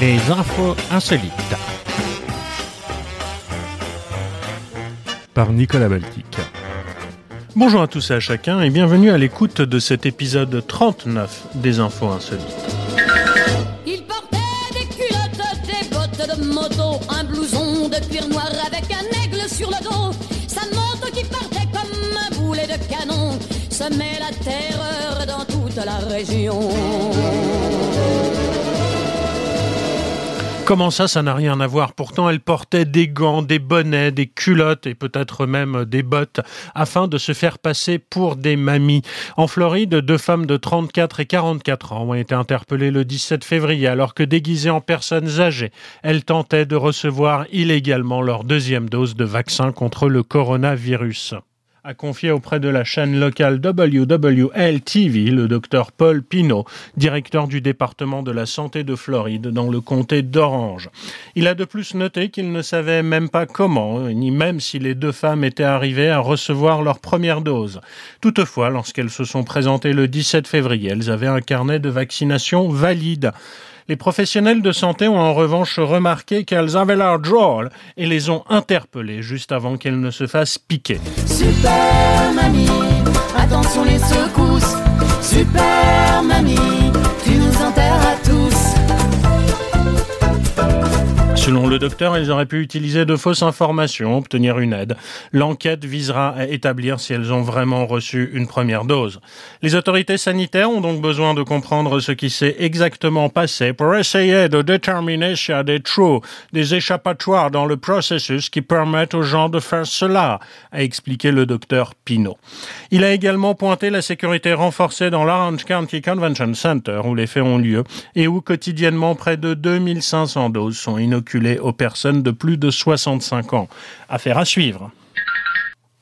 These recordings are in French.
les infos insolites. Par Nicolas Baltic. Bonjour à tous et à chacun et bienvenue à l'écoute de cet épisode 39 des infos insolites. Il portait des culottes, des bottes de moto, un blouson de cuir noir avec un aigle sur le dos. Sa moto qui partait comme un boulet de canon semait la terreur dans toute la région. Comment ça, ça n'a rien à voir? Pourtant, elle portait des gants, des bonnets, des culottes et peut-être même des bottes afin de se faire passer pour des mamies. En Floride, deux femmes de 34 et 44 ans ont été interpellées le 17 février alors que déguisées en personnes âgées, elles tentaient de recevoir illégalement leur deuxième dose de vaccin contre le coronavirus a confié auprès de la chaîne locale WWL-TV le docteur Paul Pino, directeur du département de la santé de Floride dans le comté d'Orange. Il a de plus noté qu'il ne savait même pas comment, ni même si les deux femmes étaient arrivées à recevoir leur première dose. Toutefois, lorsqu'elles se sont présentées le 17 février, elles avaient un carnet de vaccination valide. Les professionnels de santé ont en revanche remarqué qu'elles avaient l'air drôles et les ont interpellées juste avant qu'elles ne se fassent piquer. Super mamie, attention les secousses. Super mamie, tu Selon le docteur, ils auraient pu utiliser de fausses informations, obtenir une aide. L'enquête visera à établir si elles ont vraiment reçu une première dose. Les autorités sanitaires ont donc besoin de comprendre ce qui s'est exactement passé pour essayer de déterminer s'il y a des trous, des échappatoires dans le processus qui permettent aux gens de faire cela, a expliqué le docteur Pino. Il a également pointé la sécurité renforcée dans l'Orange County Convention Center où les faits ont lieu et où quotidiennement près de 2500 doses sont inoculées aux personnes de plus de 65 ans. Affaire à suivre.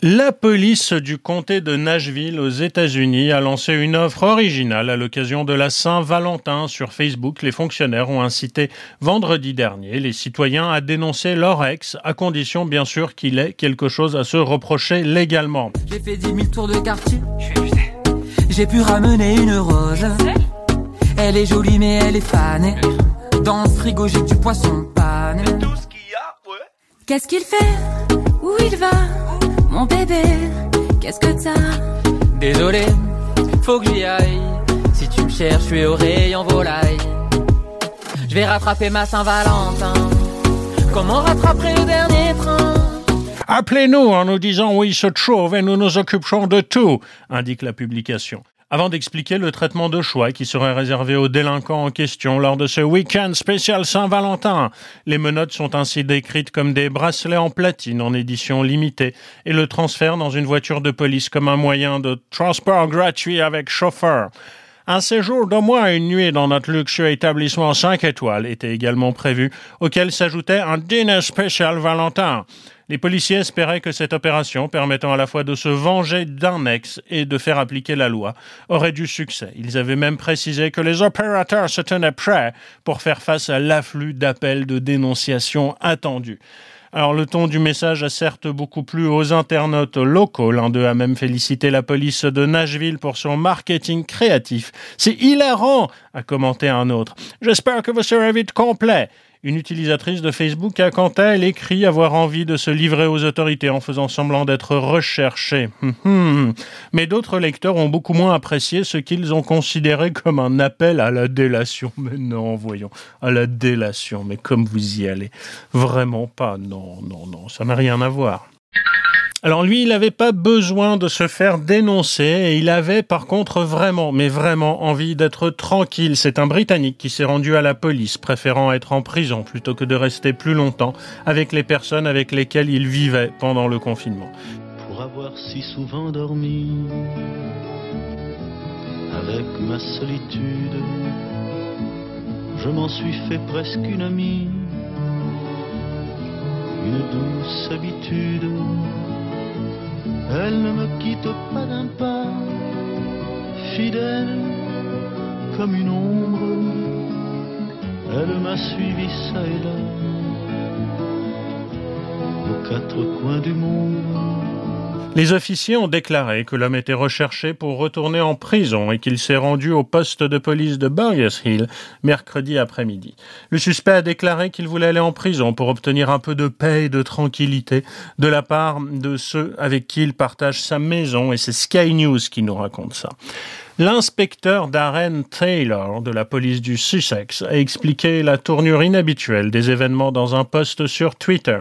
La police du comté de Nashville aux États-Unis a lancé une offre originale à l'occasion de la Saint-Valentin sur Facebook. Les fonctionnaires ont incité vendredi dernier les citoyens à dénoncer leur ex, à condition bien sûr qu'il ait quelque chose à se reprocher légalement. J'ai fait 10 000 tours de quartier. J'ai pu ramener une rose. Elle est jolie mais elle est fanée. Dans le frigo j'ai du poisson pané. Qu'est-ce qu'il fait? Où il va? Mon bébé, qu'est-ce que t'as? Désolé, faut que j'y aille. Si tu me cherches, je suis au rayon volaille. Je vais rattraper ma Saint-Valentin. Comment rattraper le dernier train? Appelez-nous en nous disant où il se trouve et nous nous occuperons de tout, indique la publication avant d'expliquer le traitement de choix qui serait réservé aux délinquants en question lors de ce week-end spécial Saint-Valentin. Les menottes sont ainsi décrites comme des bracelets en platine en édition limitée et le transfert dans une voiture de police comme un moyen de transport gratuit avec chauffeur. Un séjour d'au moins une nuit dans notre luxueux établissement 5 étoiles était également prévu, auquel s'ajoutait un dîner spécial Valentin. Les policiers espéraient que cette opération, permettant à la fois de se venger d'un ex et de faire appliquer la loi, aurait du succès. Ils avaient même précisé que les opérateurs se tenaient prêts pour faire face à l'afflux d'appels de dénonciation attendus. Alors le ton du message a certes beaucoup plu aux internautes locaux. L'un d'eux a même félicité la police de Nashville pour son marketing créatif. C'est hilarant, a commenté un autre. J'espère que vous serez vite complet. Une utilisatrice de Facebook a quant à elle écrit avoir envie de se livrer aux autorités en faisant semblant d'être recherchée. Hum, hum. Mais d'autres lecteurs ont beaucoup moins apprécié ce qu'ils ont considéré comme un appel à la délation. Mais non, voyons, à la délation. Mais comme vous y allez, vraiment pas. Non, non, non, ça n'a rien à voir. Alors lui, il n'avait pas besoin de se faire dénoncer et il avait par contre vraiment, mais vraiment envie d'être tranquille. C'est un Britannique qui s'est rendu à la police, préférant être en prison plutôt que de rester plus longtemps avec les personnes avec lesquelles il vivait pendant le confinement. Pour avoir si souvent dormi avec ma solitude, je m'en suis fait presque une amie, une douce habitude elle ne me quitte pas d'un pas, fidèle comme une ombre. Elle m'a suivi ça et là, aux quatre coins du monde. Les officiers ont déclaré que l'homme était recherché pour retourner en prison et qu'il s'est rendu au poste de police de Burgess Hill mercredi après-midi. Le suspect a déclaré qu'il voulait aller en prison pour obtenir un peu de paix et de tranquillité de la part de ceux avec qui il partage sa maison et c'est Sky News qui nous raconte ça. L'inspecteur Darren Taylor de la police du Sussex a expliqué la tournure inhabituelle des événements dans un post sur Twitter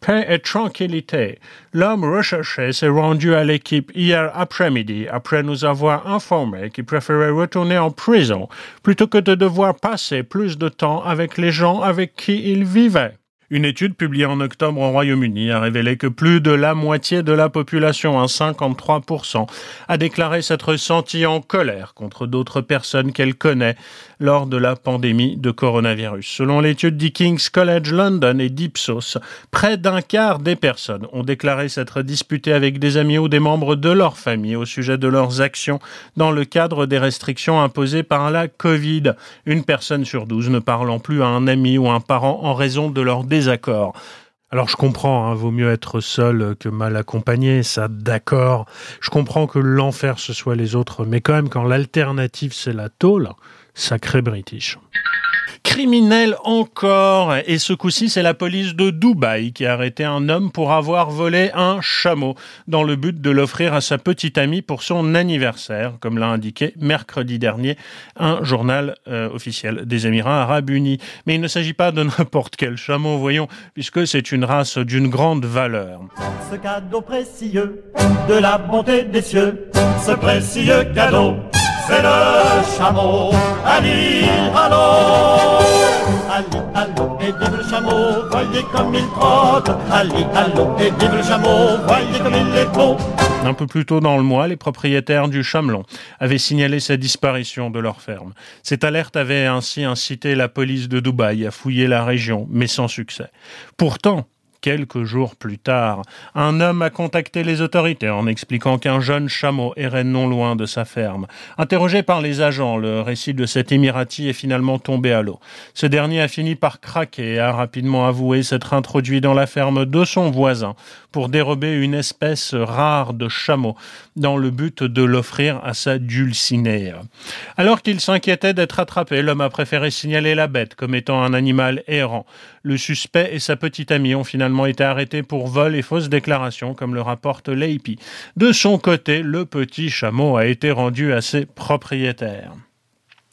paix et tranquillité. L'homme recherché s'est rendu à l'équipe hier après-midi après nous avoir informé qu'il préférait retourner en prison plutôt que de devoir passer plus de temps avec les gens avec qui il vivait. Une étude publiée en octobre au Royaume-Uni a révélé que plus de la moitié de la population, un 53%, a déclaré s'être sentie en colère contre d'autres personnes qu'elle connaît lors de la pandémie de coronavirus. Selon l'étude du King's College London et d'Ipsos, près d'un quart des personnes ont déclaré s'être disputées avec des amis ou des membres de leur famille au sujet de leurs actions dans le cadre des restrictions imposées par la Covid. Une personne sur douze ne parlant plus à un ami ou un parent en raison de leur désaccord. Alors je comprends, hein, vaut mieux être seul que mal accompagné, ça d'accord. Je comprends que l'enfer ce soit les autres, mais quand même quand l'alternative c'est la tôle, sacré British. Criminel encore, et ce coup-ci c'est la police de Dubaï qui a arrêté un homme pour avoir volé un chameau dans le but de l'offrir à sa petite amie pour son anniversaire, comme l'a indiqué mercredi dernier un journal euh, officiel des Émirats arabes unis. Mais il ne s'agit pas de n'importe quel chameau, voyons, puisque c'est une race d'une grande valeur. Ce cadeau précieux de la bonté des cieux, ce précieux cadeau c'est le chameau. Ali, allô Ali, allô, et vive le chameau, voyez comme il trotte. Ali, allô, et vive le chameau, voyez comme il est beau. Un peu plus tôt dans le mois, les propriétaires du Chamelon avaient signalé sa disparition de leur ferme. Cette alerte avait ainsi incité la police de Dubaï à fouiller la région, mais sans succès. Pourtant, Quelques jours plus tard, un homme a contacté les autorités en expliquant qu'un jeune chameau errait non loin de sa ferme. Interrogé par les agents, le récit de cet Émirati est finalement tombé à l'eau. Ce dernier a fini par craquer et a rapidement avoué s'être introduit dans la ferme de son voisin pour dérober une espèce rare de chameau dans le but de l'offrir à sa dulcinée. Alors qu'il s'inquiétait d'être attrapé, l'homme a préféré signaler la bête comme étant un animal errant. Le suspect et sa petite amie ont finalement été arrêtés pour vol et fausse déclaration, comme le rapporte l'API. De son côté, le petit chameau a été rendu à ses propriétaires.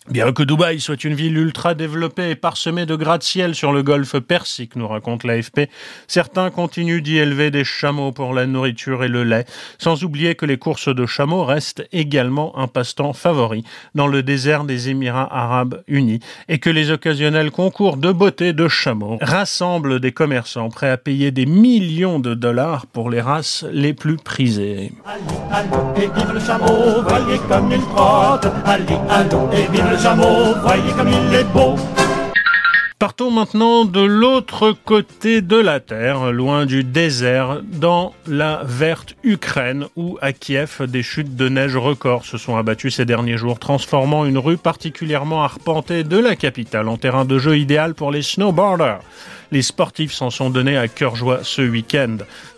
Bien que Dubaï soit une ville ultra développée et parsemée de gratte-ciel sur le golfe Persique, nous raconte l'AFP, certains continuent d'y élever des chameaux pour la nourriture et le lait, sans oublier que les courses de chameaux restent également un passe-temps favori dans le désert des Émirats arabes unis et que les occasionnels concours de beauté de chameaux rassemblent des commerçants prêts à payer des millions de dollars pour les races les plus prisées. Partons maintenant de l'autre côté de la Terre, loin du désert, dans la verte Ukraine, où à Kiev, des chutes de neige records se sont abattues ces derniers jours, transformant une rue particulièrement arpentée de la capitale en terrain de jeu idéal pour les snowboarders. Les sportifs s'en sont donnés à cœur joie ce week-end.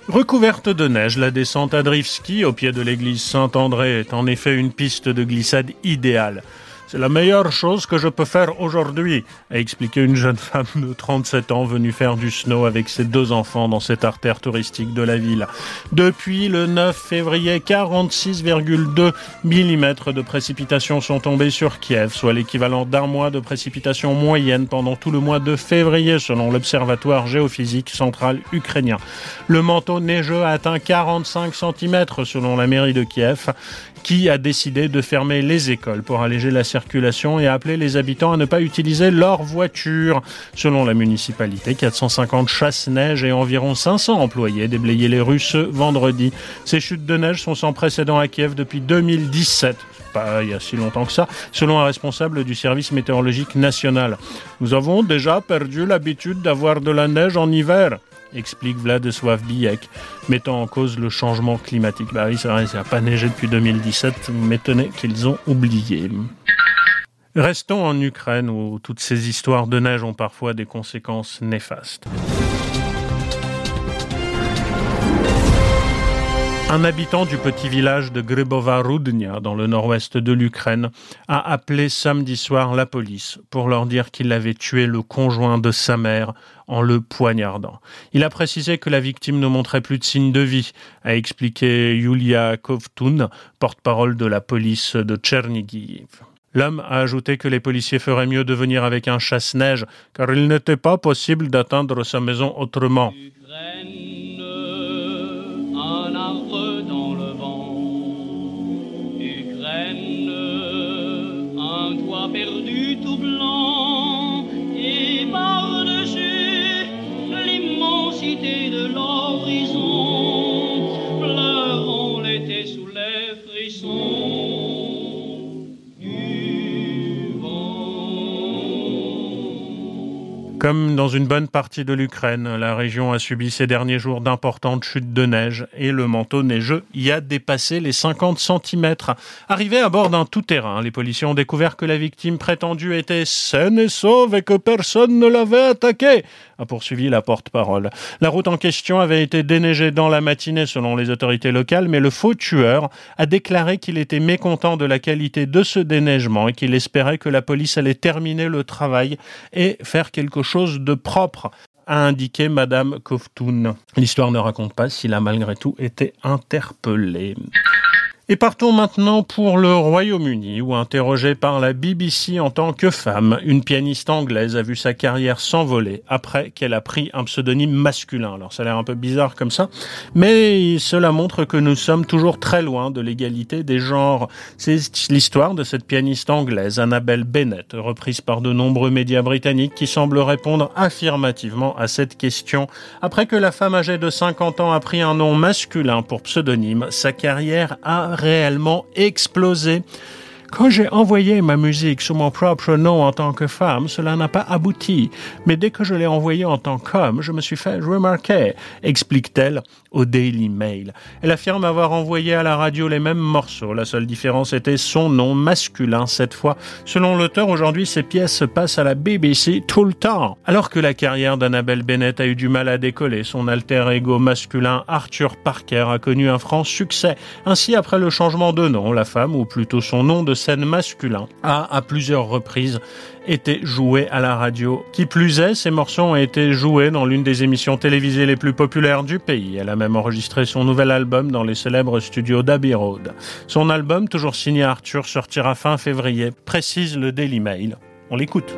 Recouverte de neige, la descente à Drivski, au pied de l'église Saint-André, est en effet une piste de glissade idéale. C'est la meilleure chose que je peux faire aujourd'hui, a expliqué une jeune femme de 37 ans venue faire du snow avec ses deux enfants dans cette artère touristique de la ville. Depuis le 9 février, 46,2 mm de précipitations sont tombées sur Kiev, soit l'équivalent d'un mois de précipitations moyenne pendant tout le mois de février, selon l'Observatoire géophysique central ukrainien. Le manteau neigeux a atteint 45 cm, selon la mairie de Kiev qui a décidé de fermer les écoles pour alléger la circulation et appeler les habitants à ne pas utiliser leur voiture. Selon la municipalité, 450 chasse-neige et environ 500 employés déblayaient les rues ce vendredi. Ces chutes de neige sont sans précédent à Kiev depuis 2017 pas il y a si longtemps que ça, selon un responsable du service météorologique national. Nous avons déjà perdu l'habitude d'avoir de la neige en hiver explique Vladislav Bijek, mettant en cause le changement climatique. Bah oui, n'a pas neigé depuis 2017, m'étonnait qu'ils ont oublié. Restons en Ukraine où toutes ces histoires de neige ont parfois des conséquences néfastes. Un habitant du petit village de Gribova Rudnia, dans le nord-ouest de l'Ukraine, a appelé samedi soir la police pour leur dire qu'il avait tué le conjoint de sa mère en le poignardant. Il a précisé que la victime ne montrait plus de signes de vie, a expliqué Yulia Kovtun, porte-parole de la police de Tchernigiv. L'homme a ajouté que les policiers feraient mieux de venir avec un chasse-neige, car il n'était pas possible d'atteindre sa maison autrement. Comme dans une bonne partie de l'Ukraine, la région a subi ces derniers jours d'importantes chutes de neige et le manteau neigeux y a dépassé les 50 cm. Arrivé à bord d'un tout-terrain, les policiers ont découvert que la victime prétendue était saine et sauve et que personne ne l'avait attaquée, a poursuivi la porte-parole. La route en question avait été déneigée dans la matinée selon les autorités locales, mais le faux tueur a déclaré qu'il était mécontent de la qualité de ce déneigement et qu'il espérait que la police allait terminer le travail et faire quelque chose de propre a indiqué Madame Kovtun. L'histoire ne raconte pas s'il a malgré tout été interpellé. Et partons maintenant pour le Royaume-Uni, où interrogée par la BBC en tant que femme, une pianiste anglaise a vu sa carrière s'envoler après qu'elle a pris un pseudonyme masculin. Alors ça a l'air un peu bizarre comme ça, mais cela montre que nous sommes toujours très loin de l'égalité des genres. C'est l'histoire de cette pianiste anglaise, Annabelle Bennett, reprise par de nombreux médias britanniques qui semblent répondre affirmativement à cette question. Après que la femme âgée de 50 ans a pris un nom masculin pour pseudonyme, sa carrière a réellement explosé. Quand j'ai envoyé ma musique sous mon propre nom en tant que femme, cela n'a pas abouti. Mais dès que je l'ai envoyée en tant qu'homme, je me suis fait remarquer, explique-t-elle au Daily Mail. Elle affirme avoir envoyé à la radio les mêmes morceaux. La seule différence était son nom masculin cette fois. Selon l'auteur, aujourd'hui, ces pièces se passent à la BBC tout le temps. Alors que la carrière d'Annabelle Bennett a eu du mal à décoller, son alter ego masculin Arthur Parker a connu un franc succès. Ainsi, après le changement de nom, la femme, ou plutôt son nom de scène masculin, a à plusieurs reprises été joué à la radio. Qui plus est, ces morceaux ont été joués dans l'une des émissions télévisées les plus populaires du pays. Elle a même enregistré son nouvel album dans les célèbres studios d'Abbey Road. Son album, toujours signé Arthur, sortira fin février, précise le Daily Mail. On l'écoute.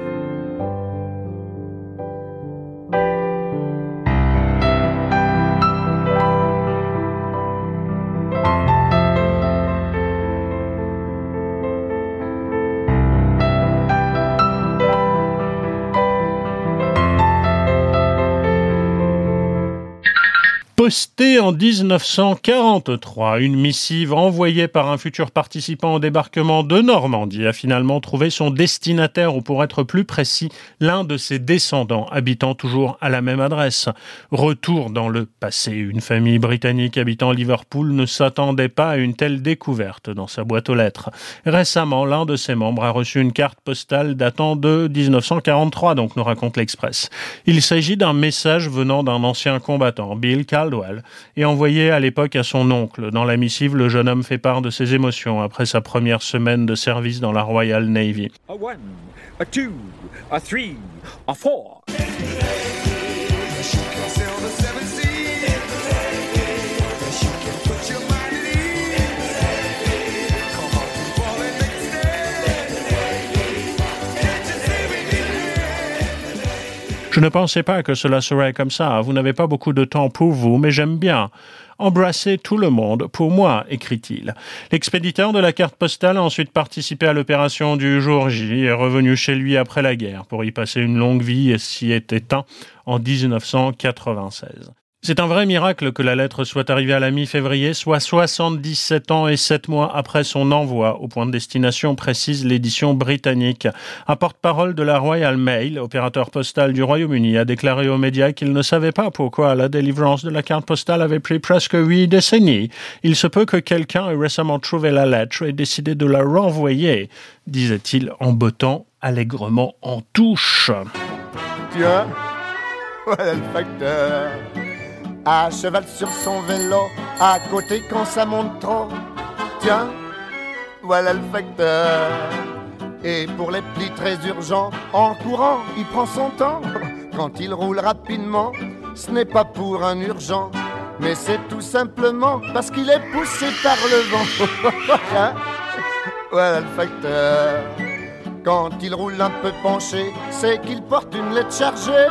Postée en 1943, une missive envoyée par un futur participant au débarquement de Normandie a finalement trouvé son destinataire, ou pour être plus précis, l'un de ses descendants, habitant toujours à la même adresse. Retour dans le passé. Une famille britannique habitant Liverpool ne s'attendait pas à une telle découverte dans sa boîte aux lettres. Récemment, l'un de ses membres a reçu une carte postale datant de 1943, donc nous raconte l'Express. Il s'agit d'un message venant d'un ancien combattant, Bill Et envoyé à l'époque à son oncle. Dans la missive, le jeune homme fait part de ses émotions après sa première semaine de service dans la Royal Navy. A one, a two, a three, a four. Je ne pensais pas que cela serait comme ça. Vous n'avez pas beaucoup de temps pour vous, mais j'aime bien. Embrasser tout le monde, pour moi, écrit-il. L'expéditeur de la carte postale a ensuite participé à l'opération du jour J et est revenu chez lui après la guerre pour y passer une longue vie et s'y est éteint en 1996. C'est un vrai miracle que la lettre soit arrivée à la mi-février, soit 77 ans et 7 mois après son envoi au point de destination, précise l'édition britannique. Un porte-parole de la Royal Mail, opérateur postal du Royaume-Uni, a déclaré aux médias qu'il ne savait pas pourquoi la délivrance de la carte postale avait pris presque huit décennies. Il se peut que quelqu'un ait récemment trouvé la lettre et décidé de la renvoyer, disait-il en bottant allègrement en touche. Tiens, voilà le facteur à cheval sur son vélo, À côté, quand ça monte trop, tiens, voilà le facteur. Et pour les plis très urgents, en courant, il prend son temps. Quand il roule rapidement, ce n'est pas pour un urgent, mais c'est tout simplement parce qu'il est poussé par le vent. Tiens, voilà le facteur. Quand il roule un peu penché, c'est qu'il porte une lettre chargée.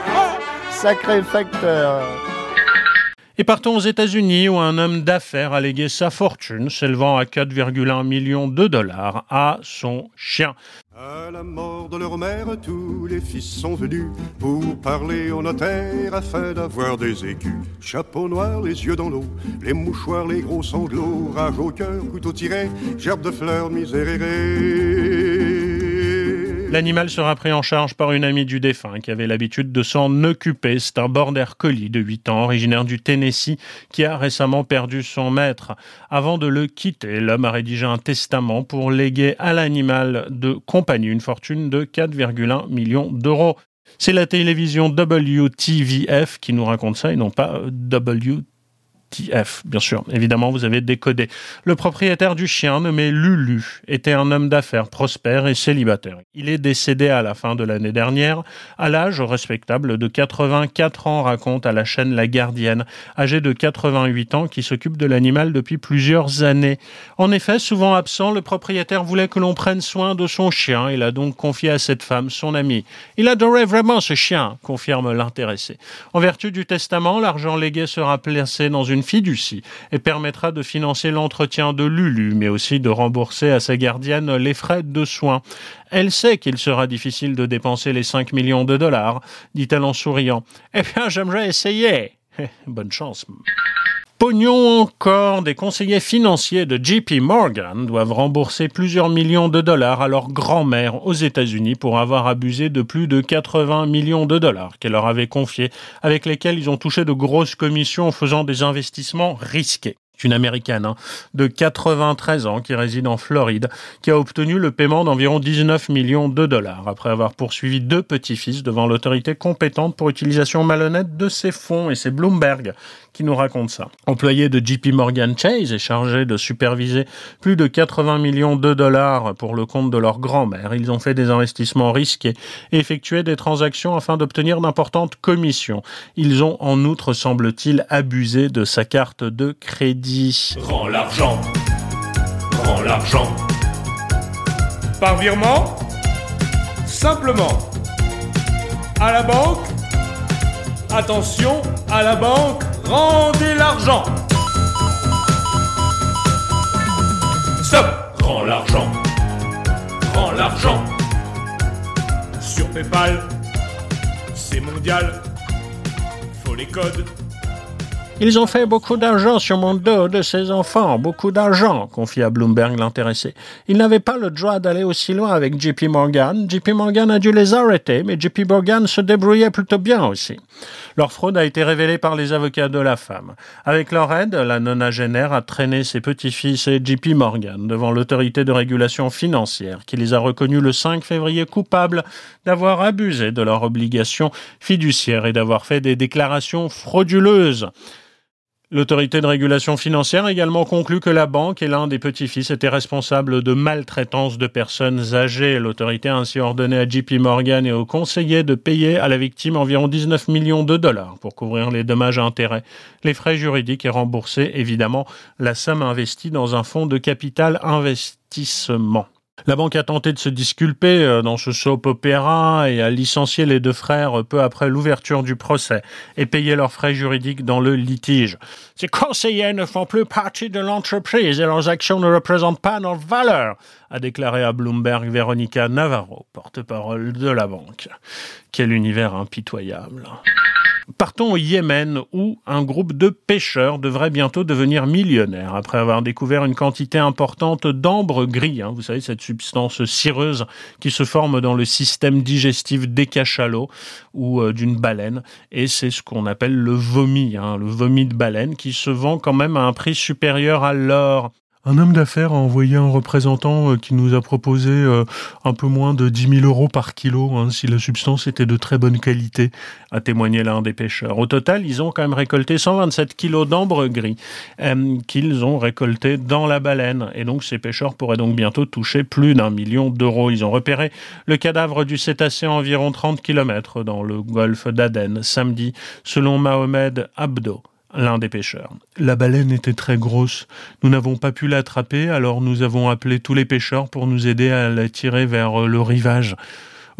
Sacré facteur. Et partons aux États-Unis où un homme d'affaires a légué sa fortune, s'élevant à 4,1 millions de dollars, à son chien. À la mort de leur mère, tous les fils sont venus pour parler au notaire afin d'avoir des écus. Chapeau noir, les yeux dans l'eau, les mouchoirs, les gros sanglots, rage au cœur, couteau tiré, gerbe de fleurs misérérées. L'animal sera pris en charge par une amie du défunt qui avait l'habitude de s'en occuper. C'est un border collie de 8 ans, originaire du Tennessee, qui a récemment perdu son maître. Avant de le quitter, l'homme a rédigé un testament pour léguer à l'animal de compagnie une fortune de 4,1 millions d'euros. C'est la télévision WTVF qui nous raconte ça et non pas WTVF. Bien sûr. Évidemment, vous avez décodé. Le propriétaire du chien, nommé Lulu, était un homme d'affaires prospère et célibataire. Il est décédé à la fin de l'année dernière, à l'âge respectable de 84 ans, raconte à la chaîne La Gardienne, âgé de 88 ans, qui s'occupe de l'animal depuis plusieurs années. En effet, souvent absent, le propriétaire voulait que l'on prenne soin de son chien. Il a donc confié à cette femme son ami. Il adorait vraiment ce chien, confirme l'intéressé. En vertu du testament, l'argent légué sera placé dans une fiducie et permettra de financer l'entretien de Lulu, mais aussi de rembourser à sa gardienne les frais de soins. Elle sait qu'il sera difficile de dépenser les 5 millions de dollars, dit-elle en souriant. Eh bien, j'aimerais essayer. Bonne chance. Pognon encore, des conseillers financiers de JP Morgan doivent rembourser plusieurs millions de dollars à leur grand-mère aux États-Unis pour avoir abusé de plus de 80 millions de dollars qu'elle leur avait confiés, avec lesquels ils ont touché de grosses commissions en faisant des investissements risqués une américaine hein, de 93 ans qui réside en Floride, qui a obtenu le paiement d'environ 19 millions de dollars après avoir poursuivi deux petits-fils devant l'autorité compétente pour utilisation malhonnête de ses fonds. Et c'est Bloomberg qui nous raconte ça. Employé de JP Morgan Chase et chargé de superviser plus de 80 millions de dollars pour le compte de leur grand-mère, ils ont fait des investissements risqués et effectué des transactions afin d'obtenir d'importantes commissions. Ils ont en outre, semble-t-il, abusé de sa carte de crédit. Rends l'argent. Rends l'argent. Par virement Simplement. À la banque Attention, à la banque, rendez l'argent. Stop Rends l'argent. Rends l'argent. Sur PayPal, c'est mondial. Faut les codes. Ils ont fait beaucoup d'argent sur mon dos de ces enfants, beaucoup d'argent, confia Bloomberg l'intéressé. Ils n'avaient pas le droit d'aller aussi loin avec JP Morgan. JP Morgan a dû les arrêter, mais JP Morgan se débrouillait plutôt bien aussi. Leur fraude a été révélée par les avocats de la femme. Avec leur aide, la nonagénaire a traîné ses petits-fils et JP Morgan devant l'autorité de régulation financière qui les a reconnus le 5 février coupables d'avoir abusé de leurs obligations fiduciaires et d'avoir fait des déclarations frauduleuses. L'autorité de régulation financière a également conclu que la banque et l'un des petits-fils étaient responsables de maltraitance de personnes âgées. L'autorité a ainsi ordonné à JP Morgan et aux conseillers de payer à la victime environ 19 millions de dollars pour couvrir les dommages à intérêts, les frais juridiques et rembourser évidemment la somme investie dans un fonds de capital investissement. La banque a tenté de se disculper euh, dans ce soap opéra et a licencié les deux frères peu après l'ouverture du procès et payé leurs frais juridiques dans le litige. Ces conseillers ne font plus partie de l'entreprise et leurs actions ne représentent pas nos valeurs, a déclaré à Bloomberg Veronica Navarro, porte-parole de la banque. Quel univers impitoyable. Partons au Yémen où un groupe de pêcheurs devrait bientôt devenir millionnaire après avoir découvert une quantité importante d'ambre gris. Hein. vous savez, cette substance cireuse qui se forme dans le système digestif des cachalots ou euh, d'une baleine. Et c'est ce qu'on appelle le vomi, hein, le vomi de baleine qui se vend quand même à un prix supérieur à l'or. Un homme d'affaires a envoyé un représentant euh, qui nous a proposé euh, un peu moins de 10 000 euros par kilo hein, si la substance était de très bonne qualité, a témoigné l'un des pêcheurs. Au total, ils ont quand même récolté 127 kilos d'ambre gris euh, qu'ils ont récolté dans la baleine. Et donc ces pêcheurs pourraient donc bientôt toucher plus d'un million d'euros. Ils ont repéré le cadavre du cétacé à environ 30 km dans le golfe d'Aden samedi, selon Mohamed Abdo l'un des pêcheurs. La baleine était très grosse. Nous n'avons pas pu l'attraper, alors nous avons appelé tous les pêcheurs pour nous aider à la tirer vers le rivage.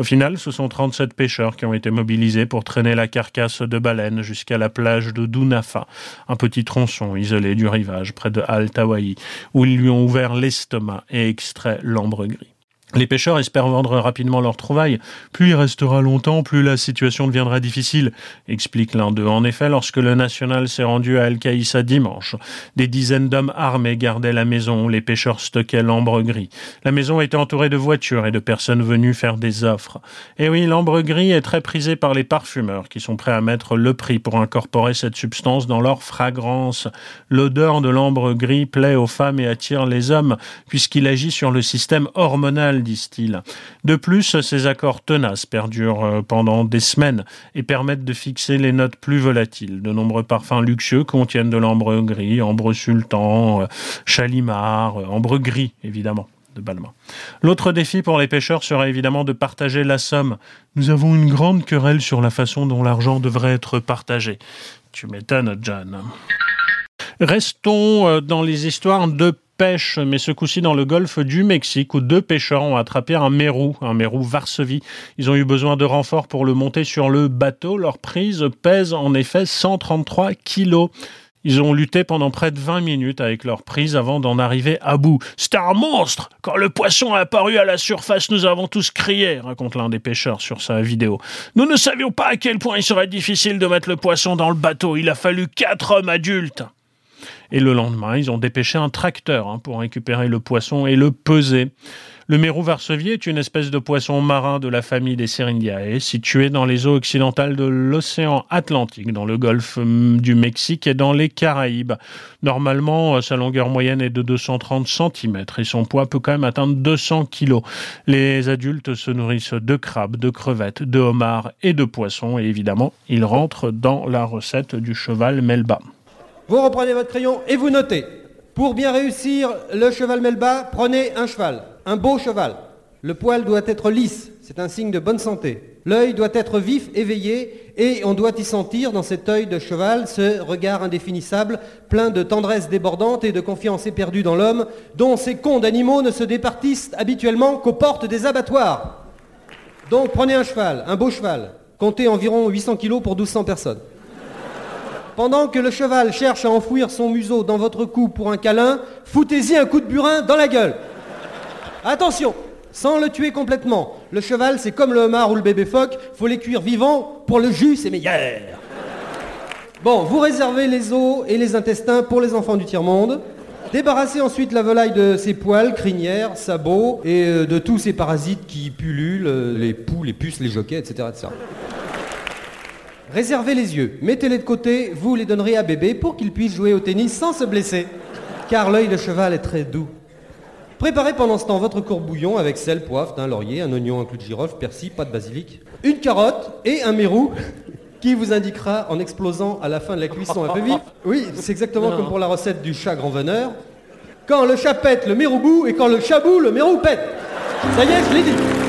Au final, ce sont 37 pêcheurs qui ont été mobilisés pour traîner la carcasse de baleine jusqu'à la plage de Dounafa, un petit tronçon isolé du rivage près de Al-Tawaï, où ils lui ont ouvert l'estomac et extrait l'ambre gris. Les pêcheurs espèrent vendre rapidement leur trouvaille. Plus il restera longtemps, plus la situation deviendra difficile, explique l'un d'eux. En effet, lorsque le National s'est rendu à El Caïssa dimanche, des dizaines d'hommes armés gardaient la maison où les pêcheurs stockaient l'ambre gris. La maison était entourée de voitures et de personnes venues faire des offres. Et oui, l'ambre gris est très prisé par les parfumeurs qui sont prêts à mettre le prix pour incorporer cette substance dans leur fragrance. L'odeur de l'ambre gris plaît aux femmes et attire les hommes puisqu'il agit sur le système hormonal disent-ils. De plus, ces accords tenaces perdurent euh, pendant des semaines et permettent de fixer les notes plus volatiles. De nombreux parfums luxueux contiennent de l'ambre gris, ambre sultan, euh, chalimar, euh, ambre gris, évidemment. De Balmain. L'autre défi pour les pêcheurs serait évidemment de partager la somme. Nous avons une grande querelle sur la façon dont l'argent devrait être partagé. Tu m'étonnes, John. Restons dans les histoires de pêche, mais ce coup-ci dans le golfe du Mexique, où deux pêcheurs ont attrapé un mérou, un mérou Varsovie. Ils ont eu besoin de renforts pour le monter sur le bateau. Leur prise pèse en effet 133 kilos. Ils ont lutté pendant près de 20 minutes avec leur prise avant d'en arriver à bout. C'était un monstre Quand le poisson est apparu à la surface, nous avons tous crié, raconte l'un des pêcheurs sur sa vidéo. Nous ne savions pas à quel point il serait difficile de mettre le poisson dans le bateau. Il a fallu quatre hommes adultes. Et le lendemain, ils ont dépêché un tracteur hein, pour récupérer le poisson et le peser. Le mérou varsevier est une espèce de poisson marin de la famille des Serindiae, situé dans les eaux occidentales de l'océan Atlantique, dans le golfe hum, du Mexique et dans les Caraïbes. Normalement, euh, sa longueur moyenne est de 230 cm et son poids peut quand même atteindre 200 kg. Les adultes se nourrissent de crabes, de crevettes, de homards et de poissons et évidemment, ils rentrent dans la recette du cheval Melba. Vous reprenez votre crayon et vous notez. Pour bien réussir le cheval Melba, prenez un cheval, un beau cheval. Le poil doit être lisse, c'est un signe de bonne santé. L'œil doit être vif, éveillé, et on doit y sentir dans cet œil de cheval ce regard indéfinissable, plein de tendresse débordante et de confiance éperdue dans l'homme, dont ces cons d'animaux ne se départissent habituellement qu'aux portes des abattoirs. Donc prenez un cheval, un beau cheval, comptez environ 800 kilos pour 1200 personnes. Pendant que le cheval cherche à enfouir son museau dans votre cou pour un câlin, foutez-y un coup de burin dans la gueule. Attention, sans le tuer complètement. Le cheval, c'est comme le homard ou le bébé phoque, faut les cuire vivants, pour le jus, c'est meilleur. Bon, vous réservez les os et les intestins pour les enfants du tiers-monde. Débarrassez ensuite la volaille de ses poils, crinières, sabots et euh, de tous ces parasites qui pullulent, euh, les poux, les puces, les jockeys, etc. etc. Réservez les yeux, mettez-les de côté, vous les donnerez à bébé pour qu'il puisse jouer au tennis sans se blesser, car l'œil de cheval est très doux. Préparez pendant ce temps votre courbouillon avec sel, poivre, thym, laurier, un oignon, un clou de girofle, persil, pas de basilic, une carotte et un mérou qui vous indiquera en explosant à la fin de la cuisson un peu vif. Oui, c'est exactement comme pour la recette du chat grand veneur. Quand le chat pète, le mérou bout, et quand le chat bout, le mérou pète. Ça y est, je l'ai dit.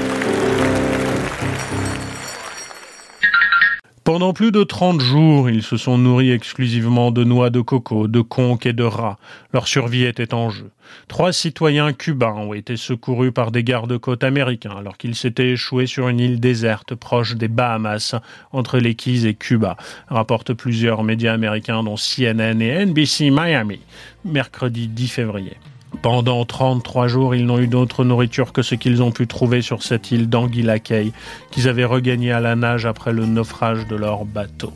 Pendant plus de 30 jours, ils se sont nourris exclusivement de noix de coco, de conques et de rats. Leur survie était en jeu. Trois citoyens cubains ont été secourus par des gardes-côtes américains alors qu'ils s'étaient échoués sur une île déserte proche des Bahamas, entre les et Cuba, rapportent plusieurs médias américains dont CNN et NBC Miami, mercredi 10 février. Pendant 33 jours, ils n'ont eu d'autre nourriture que ce qu'ils ont pu trouver sur cette île d'Anguilla qu'ils avaient regagné à la nage après le naufrage de leur bateau.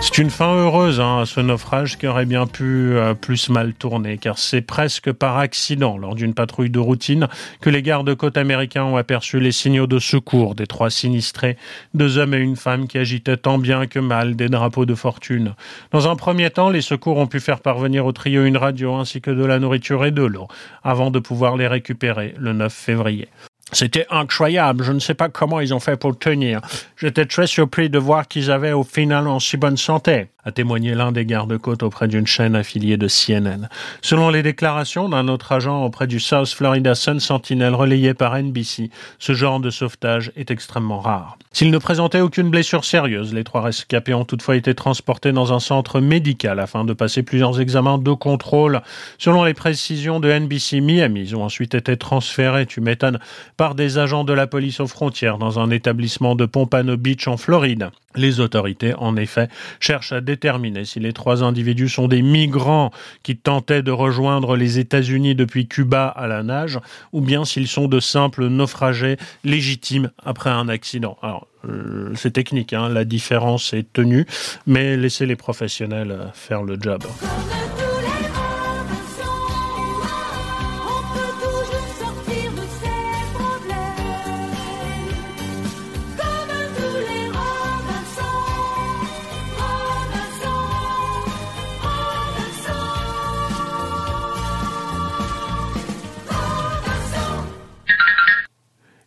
C'est une fin heureuse, hein, ce naufrage qui aurait bien pu euh, plus mal tourner, car c'est presque par accident, lors d'une patrouille de routine, que les gardes-côtes américains ont aperçu les signaux de secours des trois sinistrés, deux hommes et une femme qui agitaient tant bien que mal des drapeaux de fortune. Dans un premier temps, les secours ont pu faire parvenir au trio une radio ainsi que de la nourriture et de l'eau, avant de pouvoir les récupérer le 9 février. C'était incroyable, je ne sais pas comment ils ont fait pour tenir. J'étais très surpris de voir qu'ils avaient au final en si bonne santé a témoigné l'un des gardes-côtes auprès d'une chaîne affiliée de CNN. Selon les déclarations d'un autre agent auprès du South Florida Sun Sentinel relayé par NBC, ce genre de sauvetage est extrêmement rare. S'ils ne présentaient aucune blessure sérieuse, les trois rescapés ont toutefois été transportés dans un centre médical afin de passer plusieurs examens de contrôle. Selon les précisions de NBC Miami, ils ont ensuite été transférés, tu m'étonnes, par des agents de la police aux frontières dans un établissement de Pompano Beach en Floride. Les autorités, en effet, cherchent à déterminer si les trois individus sont des migrants qui tentaient de rejoindre les États-Unis depuis Cuba à la nage, ou bien s'ils sont de simples naufragés légitimes après un accident. Alors, euh, c'est technique, hein, la différence est tenue, mais laissez les professionnels faire le job.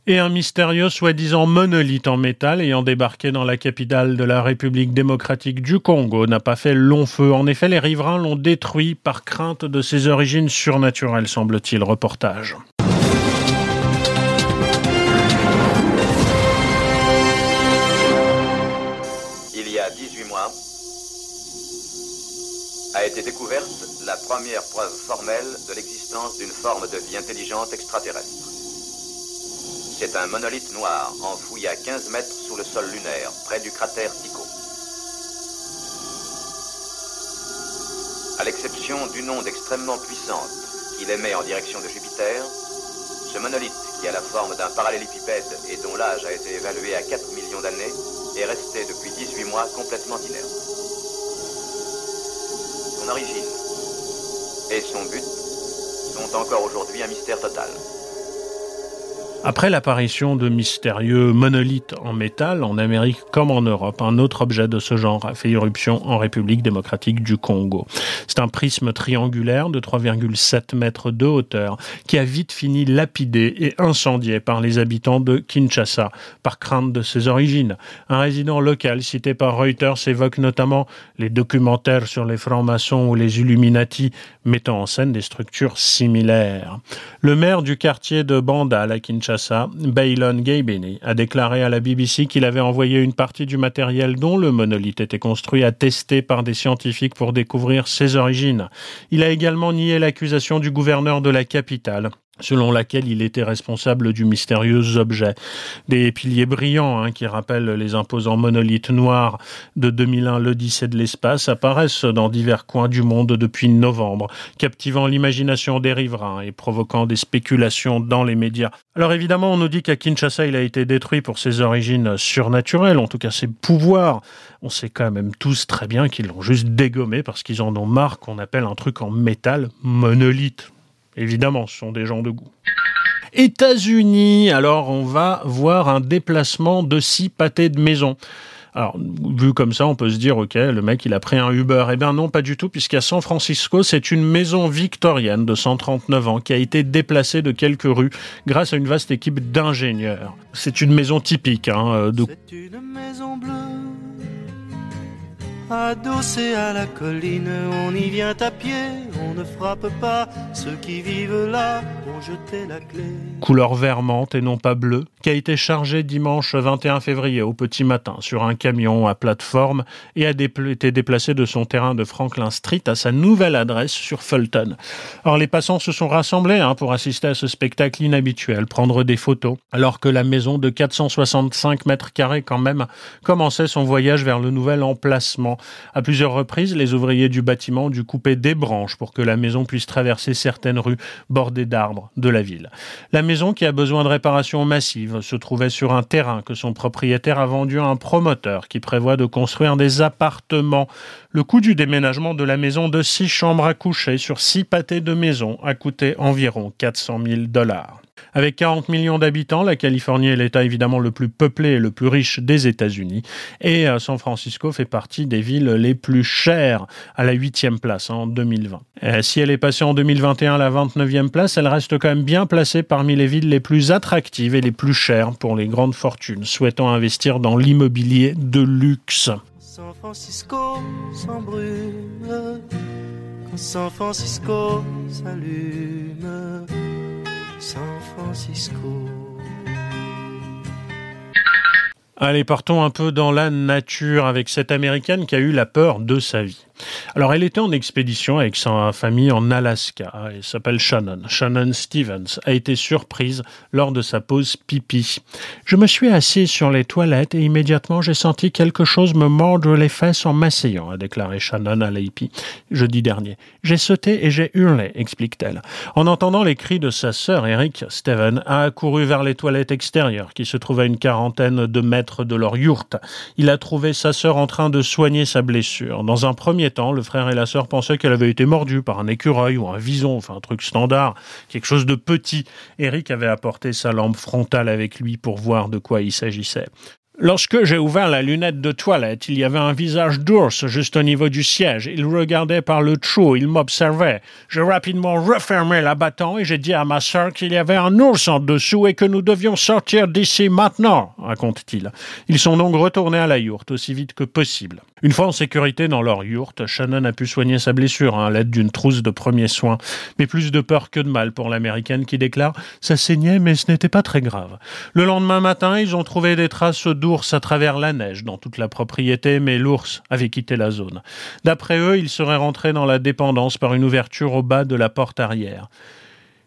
Et un mystérieux soi-disant monolithe en métal ayant débarqué dans la capitale de la République démocratique du Congo n'a pas fait long feu. En effet, les riverains l'ont détruit par crainte de ses origines surnaturelles, semble-t-il. Reportage. Il y a 18 mois, a été découverte la première preuve formelle de l'existence d'une forme de vie intelligente extraterrestre. C'est un monolithe noir enfoui à 15 mètres sous le sol lunaire, près du cratère Tycho. À l'exception d'une onde extrêmement puissante qu'il émet en direction de Jupiter, ce monolithe, qui a la forme d'un parallélépipède et dont l'âge a été évalué à 4 millions d'années, est resté depuis 18 mois complètement inerte. Son origine et son but sont encore aujourd'hui un mystère total. Après l'apparition de mystérieux monolithes en métal en Amérique comme en Europe, un autre objet de ce genre a fait irruption en République démocratique du Congo. C'est un prisme triangulaire de 3,7 mètres de hauteur qui a vite fini lapidé et incendié par les habitants de Kinshasa par crainte de ses origines. Un résident local cité par Reuters évoque notamment les documentaires sur les francs-maçons ou les Illuminati mettant en scène des structures similaires. Le maire du quartier de Bandal à Kinshasa Baylon Gaybini, a déclaré à la BBC qu'il avait envoyé une partie du matériel dont le monolithe était construit à tester par des scientifiques pour découvrir ses origines. Il a également nié l'accusation du gouverneur de la capitale selon laquelle il était responsable du mystérieux objet. Des piliers brillants hein, qui rappellent les imposants monolithes noirs de 2001 l'Odyssée de l'espace apparaissent dans divers coins du monde depuis novembre, captivant l'imagination des riverains et provoquant des spéculations dans les médias. Alors évidemment, on nous dit qu'à Kinshasa, il a été détruit pour ses origines surnaturelles, en tout cas ses pouvoirs. On sait quand même tous très bien qu'ils l'ont juste dégommé parce qu'ils en ont marre qu'on appelle un truc en métal monolithe. Évidemment, ce sont des gens de goût. États-Unis, alors on va voir un déplacement de six pâtés de maison. Alors, vu comme ça, on peut se dire, ok, le mec, il a pris un Uber. Eh bien non, pas du tout, puisqu'à San Francisco, c'est une maison victorienne de 139 ans qui a été déplacée de quelques rues grâce à une vaste équipe d'ingénieurs. C'est une maison typique. Hein, de... C'est une maison bleue Adossé à la colline, on y vient à pied, on ne frappe pas. Ceux qui vivent là ont jeté la clé. Couleur vermente et non pas bleue, qui a été chargé dimanche 21 février au petit matin sur un camion à plateforme et a été déplacé de son terrain de Franklin Street à sa nouvelle adresse sur Fulton. Or, les passants se sont rassemblés hein, pour assister à ce spectacle inhabituel, prendre des photos, alors que la maison de 465 mètres carrés quand même commençait son voyage vers le nouvel emplacement À plusieurs reprises, les ouvriers du bâtiment ont dû couper des branches pour que la maison puisse traverser certaines rues bordées d'arbres de la ville. La maison, qui a besoin de réparations massives, se trouvait sur un terrain que son propriétaire a vendu à un promoteur qui prévoit de construire des appartements. Le coût du déménagement de la maison de six chambres à coucher sur six pâtés de maison a coûté environ 400 000 dollars. Avec 40 millions d'habitants, la Californie est l'État évidemment le plus peuplé et le plus riche des États-Unis. Et euh, San Francisco fait partie des villes les plus chères, à la huitième place en 2020. Et si elle est passée en 2021 à la 29e place, elle reste quand même bien placée parmi les villes les plus attractives et les plus chères pour les grandes fortunes souhaitant investir dans l'immobilier de luxe. San Francisco quand San Francisco s'allume, San Francisco. Allez, partons un peu dans la nature avec cette américaine qui a eu la peur de sa vie. Alors, elle était en expédition avec sa famille en Alaska. Elle s'appelle Shannon. Shannon Stevens a été surprise lors de sa pause pipi. Je me suis assise sur les toilettes et immédiatement j'ai senti quelque chose me mordre les fesses en m'asseyant, a déclaré Shannon à l'AP jeudi dernier. J'ai sauté et j'ai hurlé, explique-t-elle. En entendant les cris de sa sœur, Eric, Steven a accouru vers les toilettes extérieures qui se trouvaient à une quarantaine de mètres de leur yourte. Il a trouvé sa sœur en train de soigner sa blessure. Dans un premier temps, le frère et la sœur pensaient qu'elle avait été mordue par un écureuil ou un vison, enfin un truc standard, quelque chose de petit. Eric avait apporté sa lampe frontale avec lui pour voir de quoi il s'agissait. Lorsque j'ai ouvert la lunette de toilette, il y avait un visage d'ours juste au niveau du siège. Il regardait par le trou, il m'observait. J'ai rapidement refermé la bâton et j'ai dit à ma sœur qu'il y avait un ours en dessous et que nous devions sortir d'ici maintenant, raconte-t-il. Ils sont donc retournés à la yourte aussi vite que possible. Une fois en sécurité dans leur yourte, Shannon a pu soigner sa blessure hein, à l'aide d'une trousse de premiers soins. Mais plus de peur que de mal pour l'américaine qui déclare Ça saignait, mais ce n'était pas très grave. Le lendemain matin, ils ont trouvé des traces d'ours à travers la neige dans toute la propriété, mais l'ours avait quitté la zone. D'après eux, il serait rentré dans la dépendance par une ouverture au bas de la porte arrière.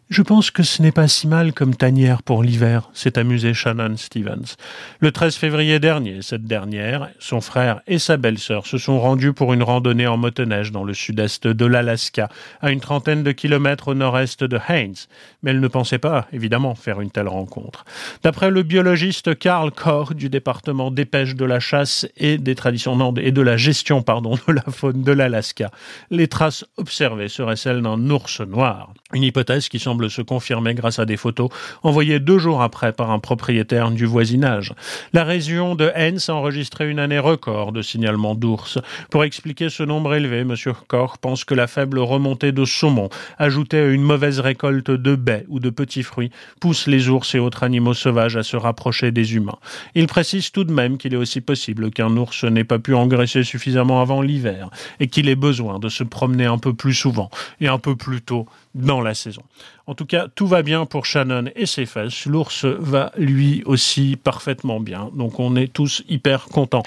Je pense que ce n'est pas si mal comme tanière pour l'hiver, s'est amusé Shannon Stevens. Le 13 février dernier, cette dernière, son frère et sa belle-sœur se sont rendus pour une randonnée en motoneige dans le sud-est de l'Alaska, à une trentaine de kilomètres au nord-est de Haines. Mais elle ne pensait pas, évidemment, faire une telle rencontre. D'après le biologiste Carl Corr du département des pêches de la chasse et des traditions non, et de la gestion, pardon, de la faune de l'Alaska, les traces observées seraient celles d'un ours noir. Une hypothèse qui semble se confirmer grâce à des photos envoyées deux jours après par un propriétaire du voisinage. La région de Haines a enregistré une année record de signalements d'ours. Pour expliquer ce nombre élevé, M. Corr pense que la faible remontée de saumon, ajoutée à une mauvaise récolte de baies ou de petits fruits, pousse les ours et autres animaux sauvages à se rapprocher des humains. Il précise tout de même qu'il est aussi possible qu'un ours n'ait pas pu engraisser suffisamment avant l'hiver et qu'il ait besoin de se promener un peu plus souvent et un peu plus tôt dans la saison. En tout cas, tout va bien pour Shannon et ses fesses. L'ours va lui aussi parfaitement bien. Donc on est tous hyper contents.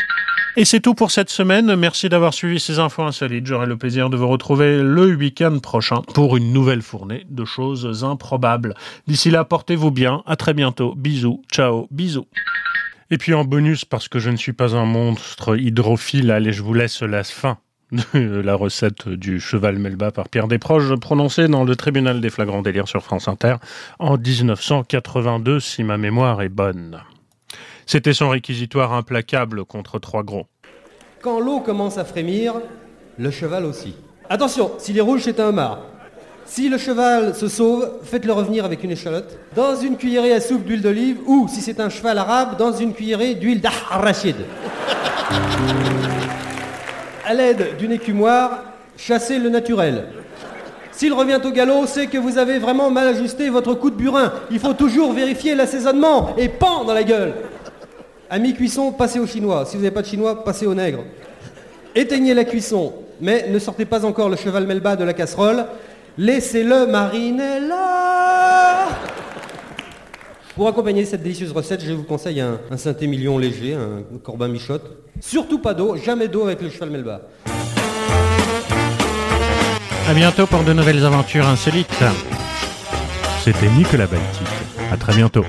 Et c'est tout pour cette semaine. Merci d'avoir suivi ces infos insolites. J'aurai le plaisir de vous retrouver le week-end prochain pour une nouvelle fournée de choses improbables. D'ici là, portez-vous bien. À très bientôt. Bisous. Ciao. Bisous. Et puis en bonus, parce que je ne suis pas un monstre hydrophile, allez, je vous laisse la fin la recette du cheval Melba par Pierre Desproges, prononcée dans le tribunal des flagrants délires sur France Inter en 1982, si ma mémoire est bonne. C'était son réquisitoire implacable contre trois gros. Quand l'eau commence à frémir, le cheval aussi. Attention, s'il est rouge, c'est un homard. Si le cheval se sauve, faites-le revenir avec une échalote, dans une cuillerée à soupe d'huile d'olive, ou, si c'est un cheval arabe, dans une cuillerée d'huile d'arachide. L'aide d'une écumoire, chassez le naturel. S'il revient au galop, c'est que vous avez vraiment mal ajusté votre coup de burin. Il faut toujours vérifier l'assaisonnement et pan dans la gueule. À mi-cuisson, passez au chinois. Si vous n'avez pas de chinois, passez au nègre. Éteignez la cuisson, mais ne sortez pas encore le cheval melba de la casserole. Laissez-le mariner là. Pour accompagner cette délicieuse recette, je vous conseille un, Saint-Émilion léger, un Corbin Michotte. Surtout pas d'eau, jamais d'eau avec le cheval melba. À bientôt pour de nouvelles aventures insolites. C'était Nicolas Baltique. À très bientôt.